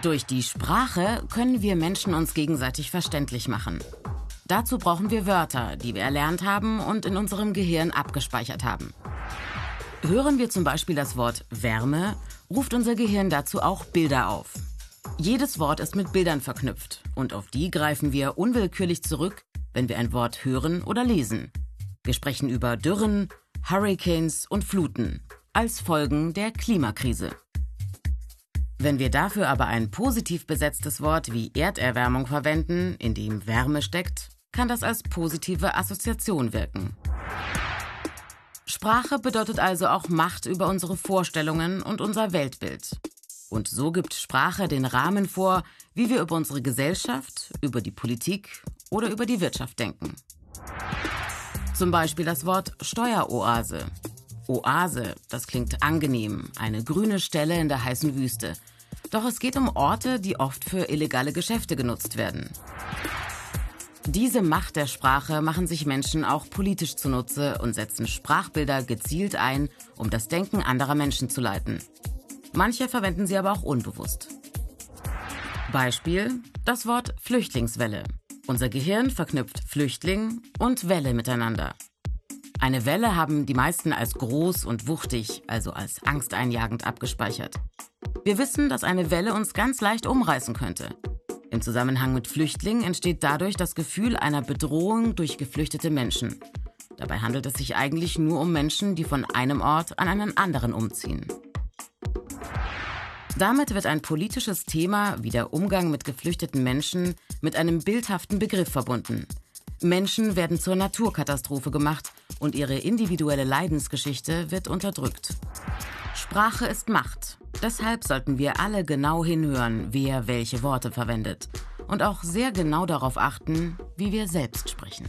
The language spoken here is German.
Durch die Sprache können wir Menschen uns gegenseitig verständlich machen. Dazu brauchen wir Wörter, die wir erlernt haben und in unserem Gehirn abgespeichert haben. Hören wir zum Beispiel das Wort Wärme, ruft unser Gehirn dazu auch Bilder auf. Jedes Wort ist mit Bildern verknüpft und auf die greifen wir unwillkürlich zurück, wenn wir ein Wort hören oder lesen. Wir sprechen über Dürren, Hurricanes und Fluten als Folgen der Klimakrise. Wenn wir dafür aber ein positiv besetztes Wort wie Erderwärmung verwenden, in dem Wärme steckt, kann das als positive Assoziation wirken. Sprache bedeutet also auch Macht über unsere Vorstellungen und unser Weltbild. Und so gibt Sprache den Rahmen vor, wie wir über unsere Gesellschaft, über die Politik oder über die Wirtschaft denken. Zum Beispiel das Wort Steueroase. Oase, das klingt angenehm, eine grüne Stelle in der heißen Wüste. Doch es geht um Orte, die oft für illegale Geschäfte genutzt werden. Diese Macht der Sprache machen sich Menschen auch politisch zunutze und setzen Sprachbilder gezielt ein, um das Denken anderer Menschen zu leiten. Manche verwenden sie aber auch unbewusst. Beispiel das Wort Flüchtlingswelle. Unser Gehirn verknüpft Flüchtling und Welle miteinander. Eine Welle haben die meisten als groß und wuchtig, also als angsteinjagend abgespeichert. Wir wissen, dass eine Welle uns ganz leicht umreißen könnte. Im Zusammenhang mit Flüchtlingen entsteht dadurch das Gefühl einer Bedrohung durch geflüchtete Menschen. Dabei handelt es sich eigentlich nur um Menschen, die von einem Ort an einen anderen umziehen. Damit wird ein politisches Thema wie der Umgang mit geflüchteten Menschen mit einem bildhaften Begriff verbunden. Menschen werden zur Naturkatastrophe gemacht und ihre individuelle Leidensgeschichte wird unterdrückt. Sprache ist Macht Deshalb sollten wir alle genau hinhören, wer welche Worte verwendet und auch sehr genau darauf achten, wie wir selbst sprechen.